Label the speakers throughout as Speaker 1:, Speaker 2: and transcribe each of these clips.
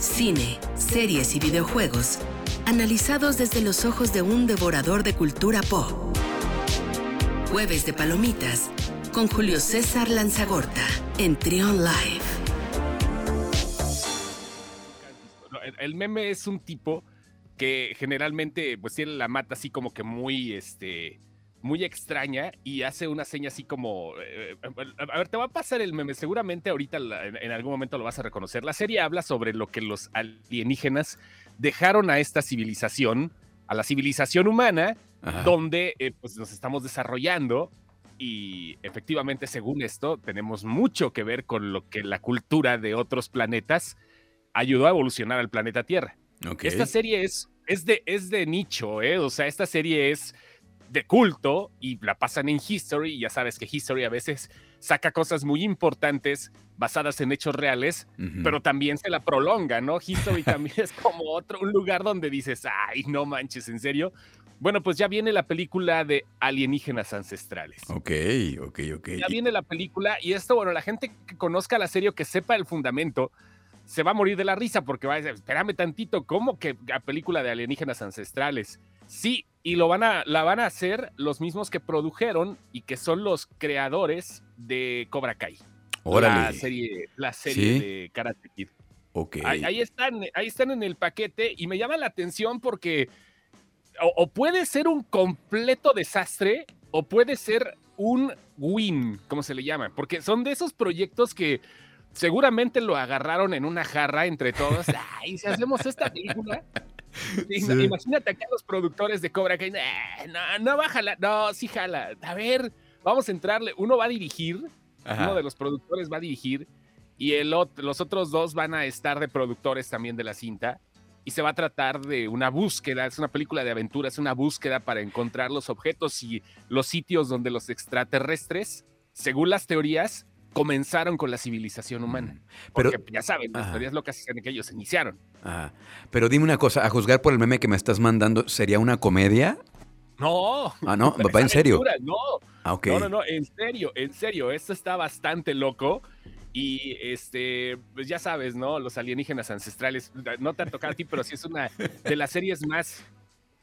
Speaker 1: cine, series y videojuegos, analizados desde los ojos de un devorador de cultura pop. Jueves de Palomitas, con Julio César Lanzagorta, en Trion Live.
Speaker 2: El meme es un tipo que generalmente pues tiene la mata así como que muy, este, muy extraña y hace una seña así como, eh, a ver, te va a pasar el meme, seguramente ahorita en, algún momento lo vas a reconocer. La serie habla sobre lo que los alienígenas dejaron a esta civilización, a la civilización humana, donde eh, pues nos estamos desarrollando y efectivamente según esto tenemos mucho que ver con lo que la cultura de otros planetas ayudó a evolucionar al planeta Tierra. Esta serie es, es, de, es de nicho, ¿eh? o sea, esta serie es de culto y la pasan en History, y ya sabes que History a veces saca cosas muy importantes basadas en hechos reales, pero también se la prolonga, ¿no? History también es como otro, un lugar donde dices, ay, no manches, ¿en serio? Bueno, pues ya viene la película de alienígenas ancestrales.
Speaker 3: Ok, ok, ok.
Speaker 2: Ya viene la película y esto, bueno, la gente que conozca la serie o que sepa el fundamento, se va a morir de la risa porque va a decir, espérame tantito, ¿cómo que la película de alienígenas ancestrales? Sí, y lo van a, la van a hacer los mismos que produjeron y que son los creadores de Cobra Kai.
Speaker 3: Órale.
Speaker 2: La serie, la serie de Karate Kid.
Speaker 3: Ok.
Speaker 2: Ahí, están, ahí están en el paquete y me llama la atención porque o puede ser un completo desastre o puede ser un win, como se le llama, porque son de esos proyectos que seguramente lo agarraron en una jarra entre todos. Ay, si hacemos esta película. Imagínate acá los productores de Cobra Kai. no, no bájala. No, sí jala. A ver, vamos a entrarle. Uno va a dirigir, uno de los productores va a dirigir, y el los otros dos van a estar de productores también de la cinta. Y se va a tratar de una búsqueda, es una película de aventura, es una búsqueda para encontrar los objetos y los sitios donde los extraterrestres, según las teorías, comenzaron con la civilización humana. Pero, Porque ya saben, las teorías locas dicen que ellos iniciaron.
Speaker 3: Pero dime una cosa, a juzgar por el meme que me estás mandando, ¿sería una comedia?
Speaker 2: No.
Speaker 3: Ah, no, va en serio.
Speaker 2: No.
Speaker 3: Ah,
Speaker 2: no, no, no, en serio, en serio, esto está bastante loco. Y este, pues ya sabes, ¿no? Los alienígenas ancestrales, no te ha tocado a ti, pero sí es una de las series más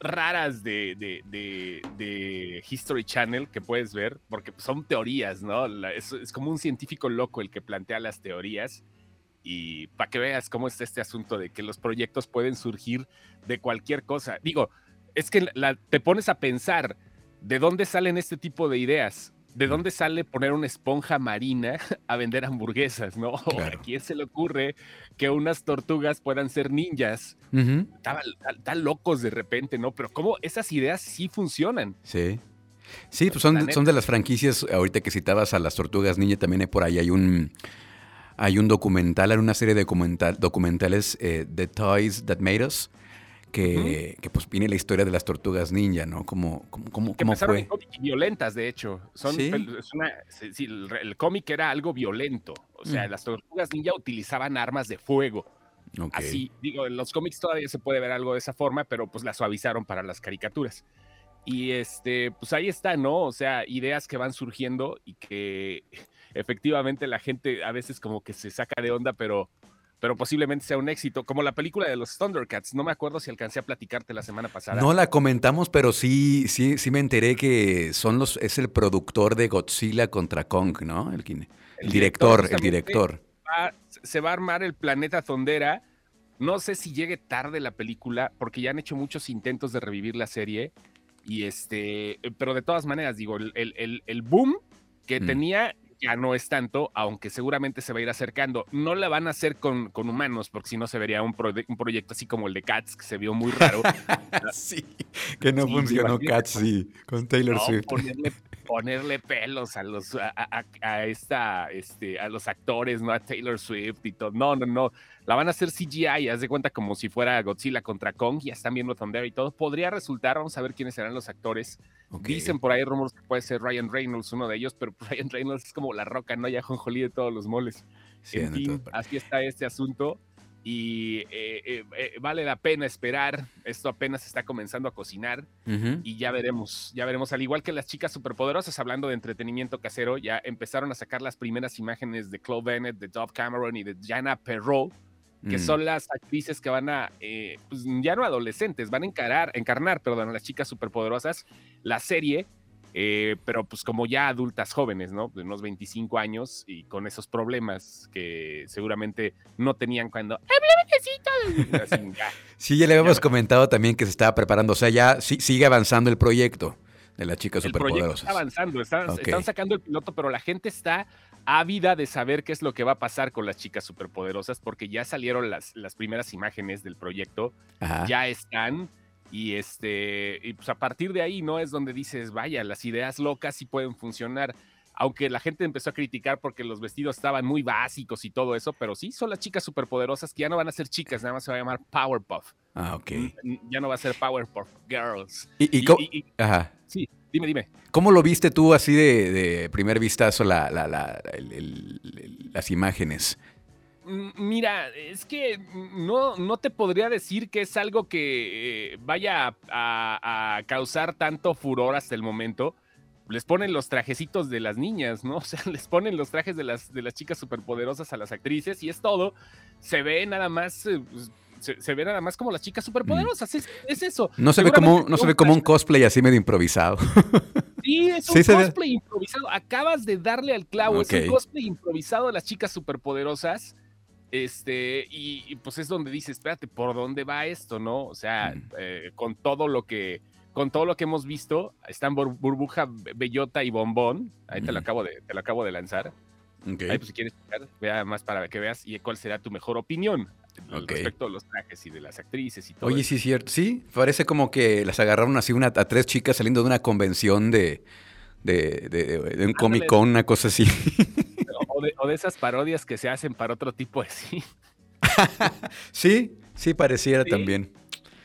Speaker 2: raras de, de, History Channel que puedes ver, porque son teorías, ¿no? es, como un científico loco el que plantea las teorías. Y para que veas cómo está este asunto de que los proyectos pueden surgir de cualquier cosa. Digo, es que te pones a pensar de dónde salen este tipo de ideas. ¿De dónde sale poner una esponja marina a vender hamburguesas, no? ¿A quién se le ocurre que unas tortugas puedan ser ninjas? Están locos de repente, ¿no? Pero cómo esas ideas sí funcionan.
Speaker 3: Sí. Sí, pues son, son de las franquicias, ahorita que citabas a las tortugas ninja, también hay por ahí, hay un, hay un documental, hay una serie de documental, documentales, eh, The Toys That Made Us, que, pues viene la historia de las tortugas ninja, ¿no? Como, como,
Speaker 2: que
Speaker 3: fue?
Speaker 2: violentas, de hecho. Son, ¿Sí? el, cómic era algo violento. O sea, mm. las tortugas ninja utilizaban armas de fuego. Así, digo, en los cómics todavía se puede ver algo de esa forma, pero pues la suavizaron para las caricaturas. Y este, pues ahí está, ¿no? O sea, ideas que van surgiendo y que efectivamente la gente a veces como que se saca de onda, pero pero posiblemente sea un éxito, como la película de los Thundercats. No me acuerdo si alcancé a platicarte la semana pasada.
Speaker 3: No la comentamos, pero sí, sí, sí me enteré que son los, es el productor de Godzilla contra Kong, ¿no? El, el, director, el director.
Speaker 2: se va a armar el planeta Thundera. No sé si llegue tarde la película, porque ya han hecho muchos intentos de revivir la serie. Y este, pero de todas maneras, digo, el, el boom que mm. tenía ya no es tanto, aunque seguramente se va a ir acercando. No la van a hacer con, con humanos, porque si no se vería un, un, proyecto así como el de Cats, que se vio muy raro.
Speaker 3: sí, que no funcionó Cats, sí, con Taylor Swift.
Speaker 2: Ponerle, pelos a los a, esta este a los actores, no a Taylor Swift y todo. No, no, no. La van a hacer CGI, haz de cuenta como si fuera Godzilla contra Kong, ya están viendo Thunder y todo. Podría resultar, vamos a ver quiénes serán los actores. Dicen por ahí rumores que puede ser Ryan Reynolds, uno de ellos, pero Ryan Reynolds es como la roca, ¿no? Ya jonjolí de todos los moles. en fin, así está este asunto. Y eh, eh, eh, vale la pena esperar. Esto apenas está comenzando a cocinar. Y ya veremos, ya veremos. Al igual que las chicas superpoderosas, hablando de entretenimiento casero, ya empezaron a sacar las primeras imágenes de Chloe Bennett, de Dove Cameron y de Jana Perrault que mm. son las actrices que van a, eh, pues ya no adolescentes, van a encarar, encarnar, perdón, a las chicas superpoderosas, la serie, eh, pero pues como ya adultas jóvenes, ¿no? De unos 25 años y con esos problemas que seguramente no tenían cuando...
Speaker 3: sí, ya le habíamos comentado también que se estaba preparando, o sea, ya sigue avanzando el proyecto de las chicas superpoderosas.
Speaker 2: Está avanzando, están, sacando el piloto, pero la gente está ávida de saber qué es lo que va a pasar con las chicas superpoderosas, porque ya salieron las, las primeras imágenes del proyecto, ya están, y este, y pues a partir de ahí, ¿no? Es donde dices, vaya, las ideas locas sí pueden funcionar. Aunque la gente empezó a criticar porque los vestidos estaban muy básicos y todo eso, pero sí son las chicas superpoderosas que ya no van a ser chicas, nada más se va a llamar Powerpuff.
Speaker 3: Ah, ok.
Speaker 2: Ya no va a ser Powerpuff Girls.
Speaker 3: ¿Y, Ajá.
Speaker 2: Sí, dime, dime.
Speaker 3: ¿Cómo lo viste tú así de, primer vistazo la, las imágenes?
Speaker 2: Mm, mira, es que no, no te podría decir que es algo que eh, vaya a, causar tanto furor hasta el momento. Les ponen los trajecitos de las niñas, ¿no? O sea, les ponen los trajes de las, de las chicas superpoderosas a las actrices y es todo. Se ve nada más. Eh, pues, se, ve nada más como las chicas superpoderosas, es, es eso.
Speaker 3: No se ve como, no se ve como un cosplay así medio improvisado.
Speaker 2: Sí, es un cosplay improvisado. Acabas de darle al clavo. Es un cosplay improvisado de las chicas superpoderosas. Este, y, pues es donde dice, espérate, ¿por dónde va esto? ¿No? O sea, mm. eh, con todo lo que, con todo lo que hemos visto, están Burbuja, Bellota y Bombón. Ahí te lo acabo de, te lo acabo de lanzar. Ahí, pues, si quieres vea más para que veas y cuál será tu mejor opinión respecto a los trajes y de las actrices y todo.
Speaker 3: Oye, sí, es cierto. Sí, parece como que las agarraron así una, a tres chicas saliendo de una convención de, de, de, un Comic Con, una cosa así.
Speaker 2: O de, esas parodias que se hacen para otro tipo de
Speaker 3: sí. sí, sí, pareciera también.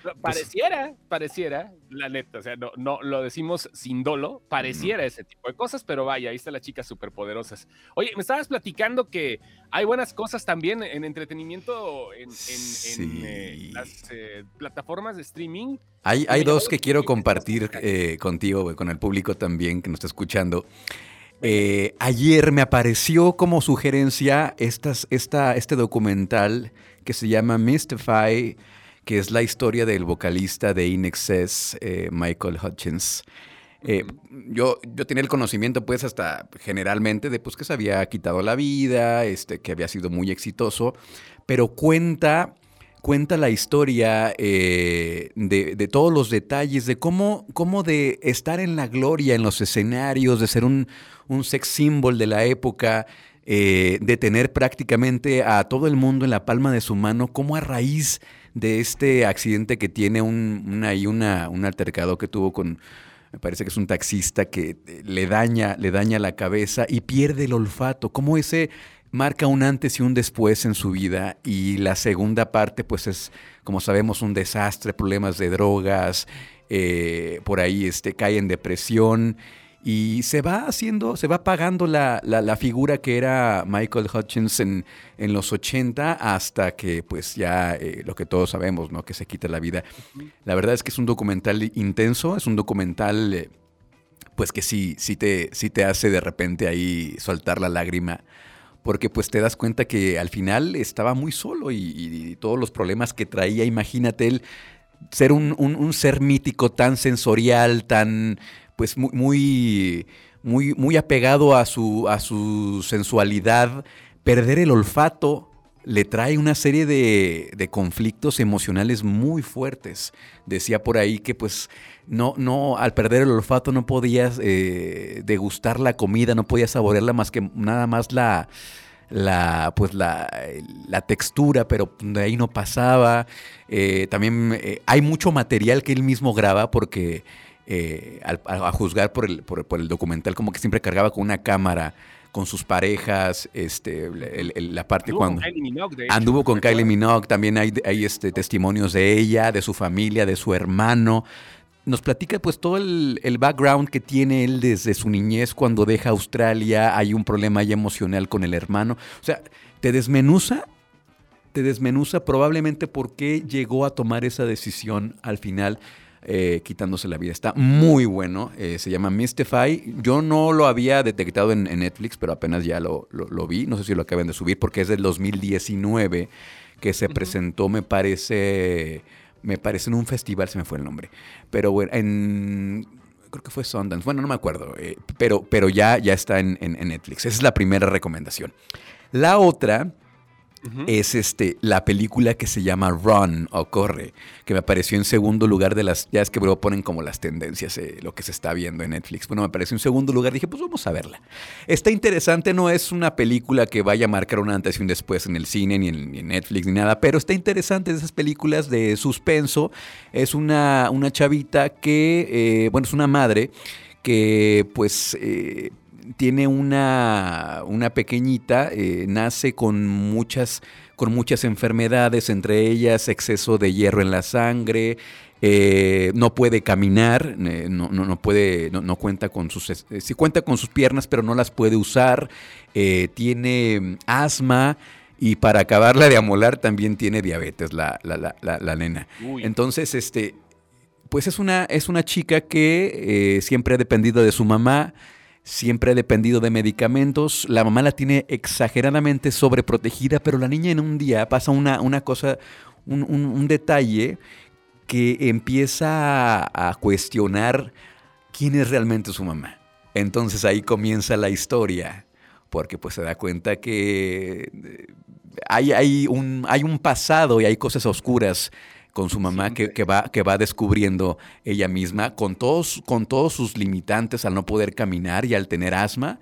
Speaker 2: Pues pareciera, pareciera, la neta, o sea, no, no lo decimos sin dolo, pareciera ese tipo de cosas, pero vaya, ahí está las chicas superpoderosas. Oye, me estabas platicando que hay buenas cosas también en entretenimiento en, eh, las eh, plataformas de streaming.
Speaker 3: Hay, hay dos que quiero compartir eh, contigo, con el público también que nos está escuchando. ayer me apareció como sugerencia estas, esta, este documental que se llama Mystify que es la historia del vocalista de In Excess, eh, Michael Hutchins. Eh, yo, yo tenía el conocimiento, pues, hasta generalmente de pues, que se había quitado la vida, este, que había sido muy exitoso, pero cuenta, cuenta la historia eh, de, todos los detalles, de cómo, cómo de estar en la gloria en los escenarios, de ser un, un sex symbol de la época, de tener prácticamente a todo el mundo en la palma de su mano, cómo a raíz de este accidente que tiene un, una, una, un altercado que tuvo con, me parece que es un taxista que eh, le daña, le daña la cabeza y pierde el olfato. Cómo ese marca un antes y un después en su vida. Y la segunda parte, pues es, como sabemos, un desastre, problemas de drogas, eh, por ahí este, cae en depresión y se va haciendo, se va apagando la, la, figura que era Michael Hutchins en, los 80 hasta que pues ya eh, lo que todos sabemos, ¿no? Que se quita la vida. La verdad es que es un documental intenso, es un documental eh, pues que sí, sí te, sí te hace de repente ahí soltar la lágrima porque pues te das cuenta que al final estaba muy solo y, todos los problemas que traía, imagínate él ser un, un ser mítico tan sensorial, tan pues muy, muy, muy apegado a su, a su sensualidad, perder el olfato le trae una serie de, de, conflictos emocionales muy fuertes. Decía por ahí que pues no, no, al perder el olfato no podías eh, degustar la comida, no podías saborearla más que nada más la, la, pues la, la, textura, pero de ahí no pasaba. Eh, también eh, hay mucho material que él mismo graba porque eh, a, juzgar por el, por, el documental, como que siempre cargaba con una cámara con sus parejas, este, la parte cuando anduvo con Kylie Minogue, también hay, hay este, testimonios de ella, de su familia, de su hermano. Nos platica pues todo el, background que tiene él desde su niñez cuando deja Australia, hay un problema ahí emocional con el hermano. O sea, te desmenuza, te desmenuza probablemente por qué llegó a tomar esa decisión al final eh, quitándose la vida. Está muy bueno, eh, se llama Mystify. Yo no lo había detectado en, Netflix, pero apenas ya lo, vi. No sé si lo acaban de subir porque es del 2019 que se presentó, me parece, me parece en un festival, se me fue el nombre. Pero bueno, en creo que fue Sundance, bueno, no me acuerdo, eh, pero, pero ya, ya está en, en, Netflix. Esa es la primera recomendación. La otra es este, la película que se llama Run o Corre, que me apareció en segundo lugar de las, ya es que luego ponen como las tendencias, eh, lo que se está viendo en Netflix. Bueno, me apareció en segundo lugar, dije, pues vamos a verla. Está interesante, no es una película que vaya a marcar una antes y un después en el cine, ni en, Netflix, ni nada, pero está interesante esas películas de suspenso. Es una, una chavita que, eh, bueno, es una madre que pues eh, tiene una, una pequeñita, eh, nace con muchas, con muchas enfermedades, entre ellas exceso de hierro en la sangre, eh, no puede caminar, eh, no, no, puede, no, cuenta con sus, sí cuenta con sus piernas, pero no las puede usar, tiene asma y para acabarla de amolar también tiene diabetes la, la, la, nena. Entonces, este, pues es una, es una chica que siempre ha dependido de su mamá, siempre ha dependido de medicamentos, la mamá la tiene exageradamente sobreprotegida, pero la niña en un día pasa una, una cosa, un, detalle que empieza a, cuestionar quién es realmente su mamá. Entonces ahí comienza la historia, porque pues se da cuenta que eh, hay, hay, un, hay un pasado y hay cosas oscuras con su mamá que, va, que va descubriendo ella misma, con todos, con todos sus limitantes al no poder caminar y al tener asma,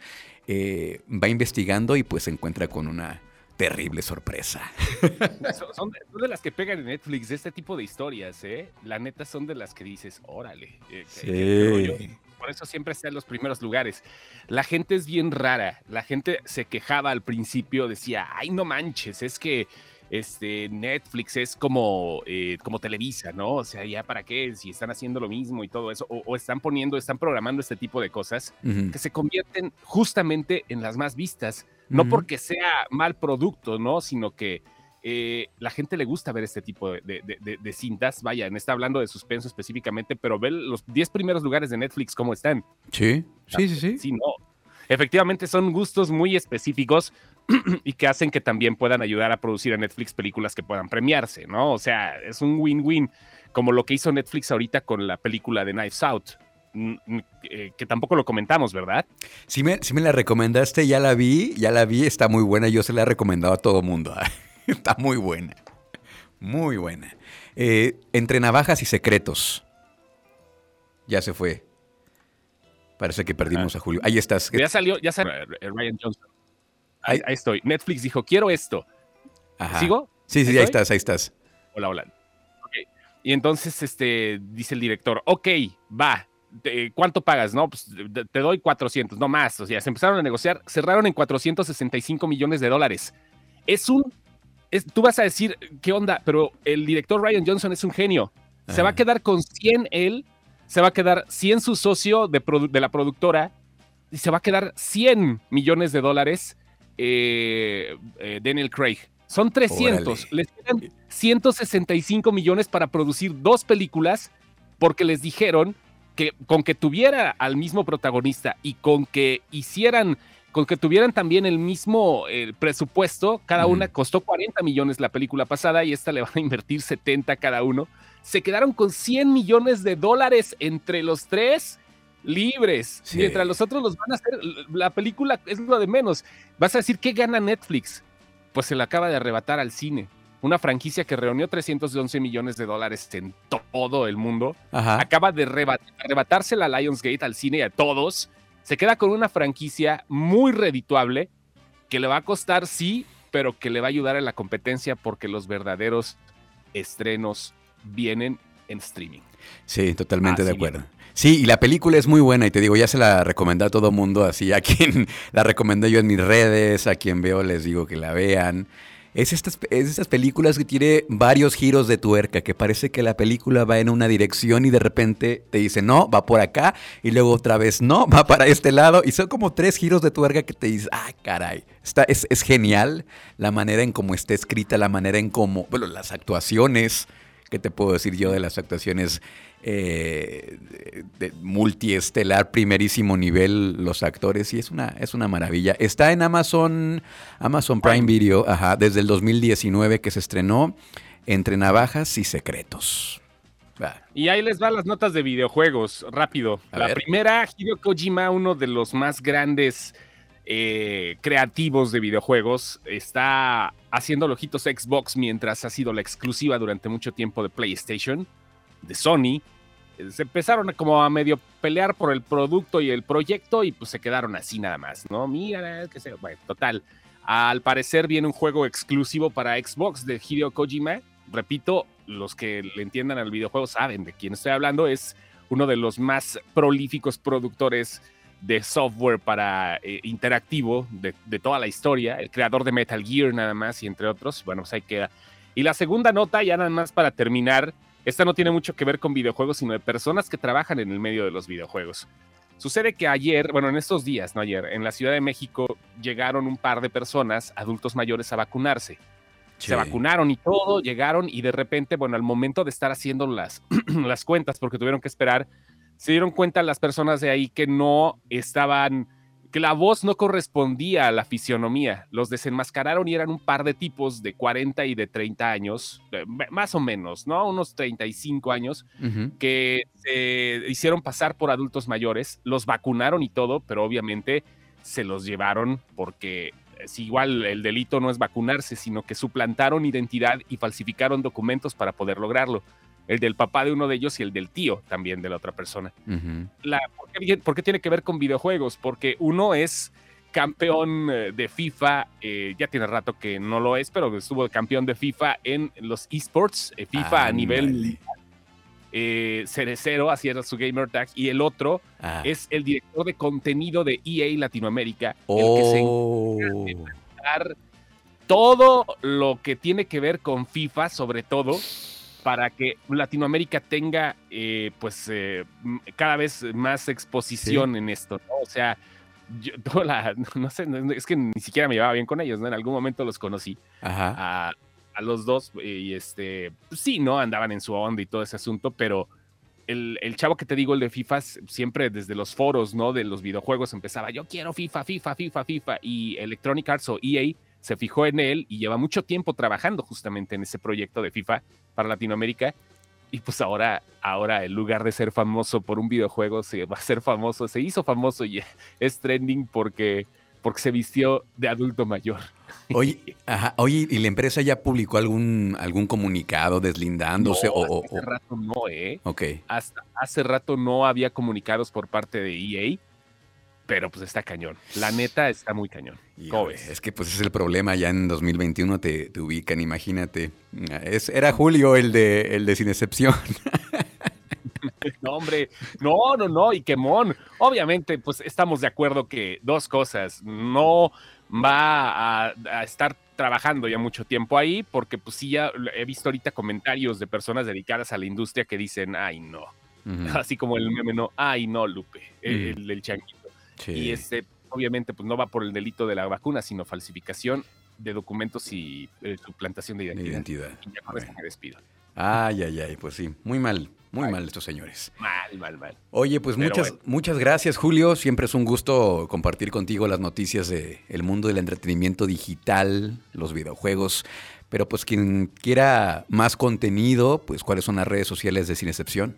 Speaker 3: eh, va investigando y pues se encuentra con una terrible sorpresa.
Speaker 2: Son, de las que pegan en Netflix, este tipo de historias, ¿eh? La neta son de las que dices, órale. Eh, sí. por eso siempre está en los primeros lugares. La gente es bien rara. La gente se quejaba al principio, decía, ay, no manches, es que este, Netflix es como, eh, como Televisa, ¿no? O sea, ya para qué, si están haciendo lo mismo y todo eso, o, están poniendo, están programando este tipo de cosas que se convierten justamente en las más vistas, no porque sea mal producto, ¿no? Sino que eh, la gente le gusta ver este tipo de, cintas. Vaya, en está hablando de suspenso específicamente, pero ve los 10 primeros lugares de Netflix cómo están.
Speaker 3: Sí, sí, sí, sí.
Speaker 2: Sí, no. Efectivamente, son gustos muy específicos y que hacen que también puedan ayudar a producir a Netflix películas que puedan premiarse, ¿no? O sea, es un win-win, como lo que hizo Netflix ahorita con la película de Knives Out. Eh, que tampoco lo comentamos, ¿verdad?
Speaker 3: Sí me, me la recomendaste, ya la vi, ya la vi, está muy buena, yo se la he recomendado a todo mundo. está muy buena, muy buena. Eh, entre navajas y secretos. Ya se fue. Parece que perdimos a Julio. Ahí estás.
Speaker 2: Ya salió, ya salió eh, Ryan Johnson. Ahí, estoy. Netflix dijo, quiero esto. ¿Sigo?
Speaker 3: Sí, sí, ahí, estás, ahí estás.
Speaker 2: Hola, hola. Y entonces este, dice el director, ok, va, ¿cuánto pagas? No, pues te doy 400, no más. O sea, se empezaron a negociar, cerraron en 465 millones de dólares. Es un, tú vas a decir, ¿qué onda? Pero el director Ryan Johnson es un genio. Se va a quedar con 100 él, se va a quedar 100 su socio de, de la productora y se va a quedar 100 millones de dólares eh, eh, Daniel Craig. Son 300. Les quedan 165 millones para producir dos películas porque les dijeron que con que tuviera al mismo protagonista y con que hicieran, con que tuvieran también el mismo eh, presupuesto, cada una costó 40 millones la película pasada y esta le van a invertir 70 cada uno. Se quedaron con 100 millones de dólares entre los tres libres, mientras los otros los van a hacer, la película es lo de menos. Vas a decir, ¿qué gana Netflix? Pues se le acaba de arrebatar al cine. Una franquicia que reunió 311 millones de dólares en todo el mundo. Acaba de arrebatarse la Lionsgate al cine y a todos. Se queda con una franquicia muy redituable que le va a costar, sí, pero que le va a ayudar en la competencia porque los verdaderos estrenos vienen en streaming.
Speaker 3: Sí, totalmente de acuerdo. Sí, y la película es muy buena y te digo, ya se la recomendé a todo mundo, así a quien la recomendé yo en mis redes, a quien veo les digo que la vean. Es estas, es estas películas que tiene varios giros de tuerca, que parece que la película va en una dirección y de repente te dice, no, va por acá, y luego otra vez, no, va para este lado, y son como tres giros de tuerca que te dices, ah, caray, Está, es, es genial la manera en cómo está escrita, la manera en cómo, bueno, las actuaciones, ¿qué te puedo decir yo de las actuaciones eh, de, multiestelar, primerísimo nivel, los actores? Y es una, es una maravilla. Está en Amazon, Amazon Prime Video, ajá, desde el 2019 que se estrenó, entre navajas y secretos.
Speaker 2: Y ahí les van las notas de videojuegos, rápido. la primera, Hideo Kojima, uno de los más grandes eh, creativos de videojuegos, está haciendo ojitos Xbox mientras ha sido la exclusiva durante mucho tiempo de PlayStation, de Sony. Se empezaron como a medio pelear por el producto y el proyecto y pues se quedaron así nada más, ¿no? Mira, que sé, bueno, total. Al parecer viene un juego exclusivo para Xbox de Hideo Kojima. Repito, los que le entiendan al videojuego saben de quién estoy hablando. Es uno de los más prolíficos productores de software para eh, interactivo de, toda la historia, el creador de Metal Gear nada más y entre otros. Bueno, pues ahí queda. Y la segunda nota, ya nada más para terminar, esta no tiene mucho que ver con videojuegos, sino de personas que trabajan en el medio de los videojuegos. Sucede que ayer, bueno, en estos días, no ayer, en la Ciudad de México llegaron un par de personas, adultos mayores, a vacunarse. Se vacunaron y todo, llegaron y de repente, bueno, al momento de estar haciendo las, las cuentas, porque tuvieron que esperar, se dieron cuenta las personas de ahí que no estaban, que la voz no correspondía a la fisionomía. Los desenmascararon y eran un par de tipos de 40 y de 30 años, más o menos, ¿no? Unos 35 años, que se hicieron pasar por adultos mayores, los vacunaron y todo, pero obviamente se los llevaron porque si igual el delito no es vacunarse, sino que suplantaron identidad y falsificaron documentos para poder lograrlo. El del papá de uno de ellos y el del tío también de la otra persona. ¿por, qué, tiene que ver con videojuegos? Porque uno es campeón eh, de FIFA, eh, ya tiene rato que no lo es, pero estuvo campeón de FIFA en los esports, eh, FIFA a nivel eh, Cerecero, así era su gamer tag, y el otro ah. es el director de contenido de EA Latinoamérica, el que se encarga de oh. todo lo que tiene que ver con FIFA, sobre todo, para que Latinoamérica tenga eh, pues eh, cada vez más exposición en esto, O sea, yo, no sé, es que ni siquiera me llevaba bien con ellos, ¿no? En algún momento los conocí. Ajá a los dos y este, pues sí, ¿no? Andaban en su onda y todo ese asunto, pero el, el, chavo que te digo, el de FIFA, siempre desde los foros, ¿no? De los videojuegos empezaba, yo quiero FIFA, FIFA, FIFA, FIFA, y Electronic Arts o EA se fijó en él y lleva mucho tiempo trabajando justamente en ese proyecto de FIFA para Latinoamérica. Y pues ahora, ahora en lugar de ser famoso por un videojuego, se va a ser famoso, se hizo famoso y es trending porque porque se vistió de adulto mayor.
Speaker 3: Oye, ajá, oye, ¿y la empresa ya publicó algún, algún comunicado deslindándose? o,
Speaker 2: hace rato no, ¿eh?
Speaker 3: Ok.
Speaker 2: Hasta hace rato no había comunicados por parte de EA, pero pues está cañón. La neta está muy cañón.
Speaker 3: Es que pues es el problema, ya en 2021 te, te ubican, imagínate. Es, era Julio el de, el de Sin Excepción.
Speaker 2: no, hombre, no, no, no, y quemón. Obviamente, pues estamos de acuerdo que dos cosas, no va a, estar trabajando ya mucho tiempo ahí, porque pues sí, ya he visto ahorita comentarios de personas dedicadas a la industria que dicen, ay, no. Así como el meme, no, ay, no, Lupe, el, del changuito. Y este, obviamente, pues no va por el delito de la vacuna, sino falsificación de documentos y eh, suplantación de identidad.
Speaker 3: identidad.
Speaker 2: Y ya con me despido.
Speaker 3: Ay, ay, ay, pues sí, muy mal, muy mal estos señores.
Speaker 2: Mal, mal, mal.
Speaker 3: Oye, pues muchas, muchas gracias, Julio. Siempre es un gusto compartir contigo las noticias del el mundo del entretenimiento digital, los videojuegos. Pero pues quien quiera más contenido, pues cuáles son las redes sociales de Sin Excepción.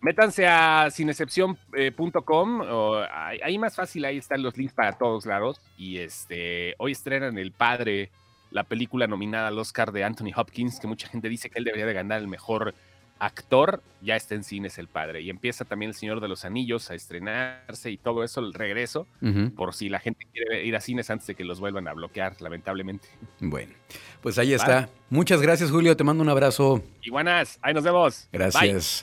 Speaker 2: Métanse a sinexcepción.com, ahí más fácil, ahí están los links para todos lados. Y este, hoy estrenan El Padre, la película nominada al Oscar de Anthony Hopkins, que mucha gente dice que él debería de ganar el mejor actor, ya está en cines el padre. Y empieza también El Señor de los Anillos a estrenarse y todo eso, el regreso, por si la gente quiere ir a cines antes de que los vuelvan a bloquear, lamentablemente.
Speaker 3: Bueno, pues ahí está. Muchas gracias, Julio. Te mando un abrazo.
Speaker 2: Iguanas, ahí nos vemos.
Speaker 3: Gracias.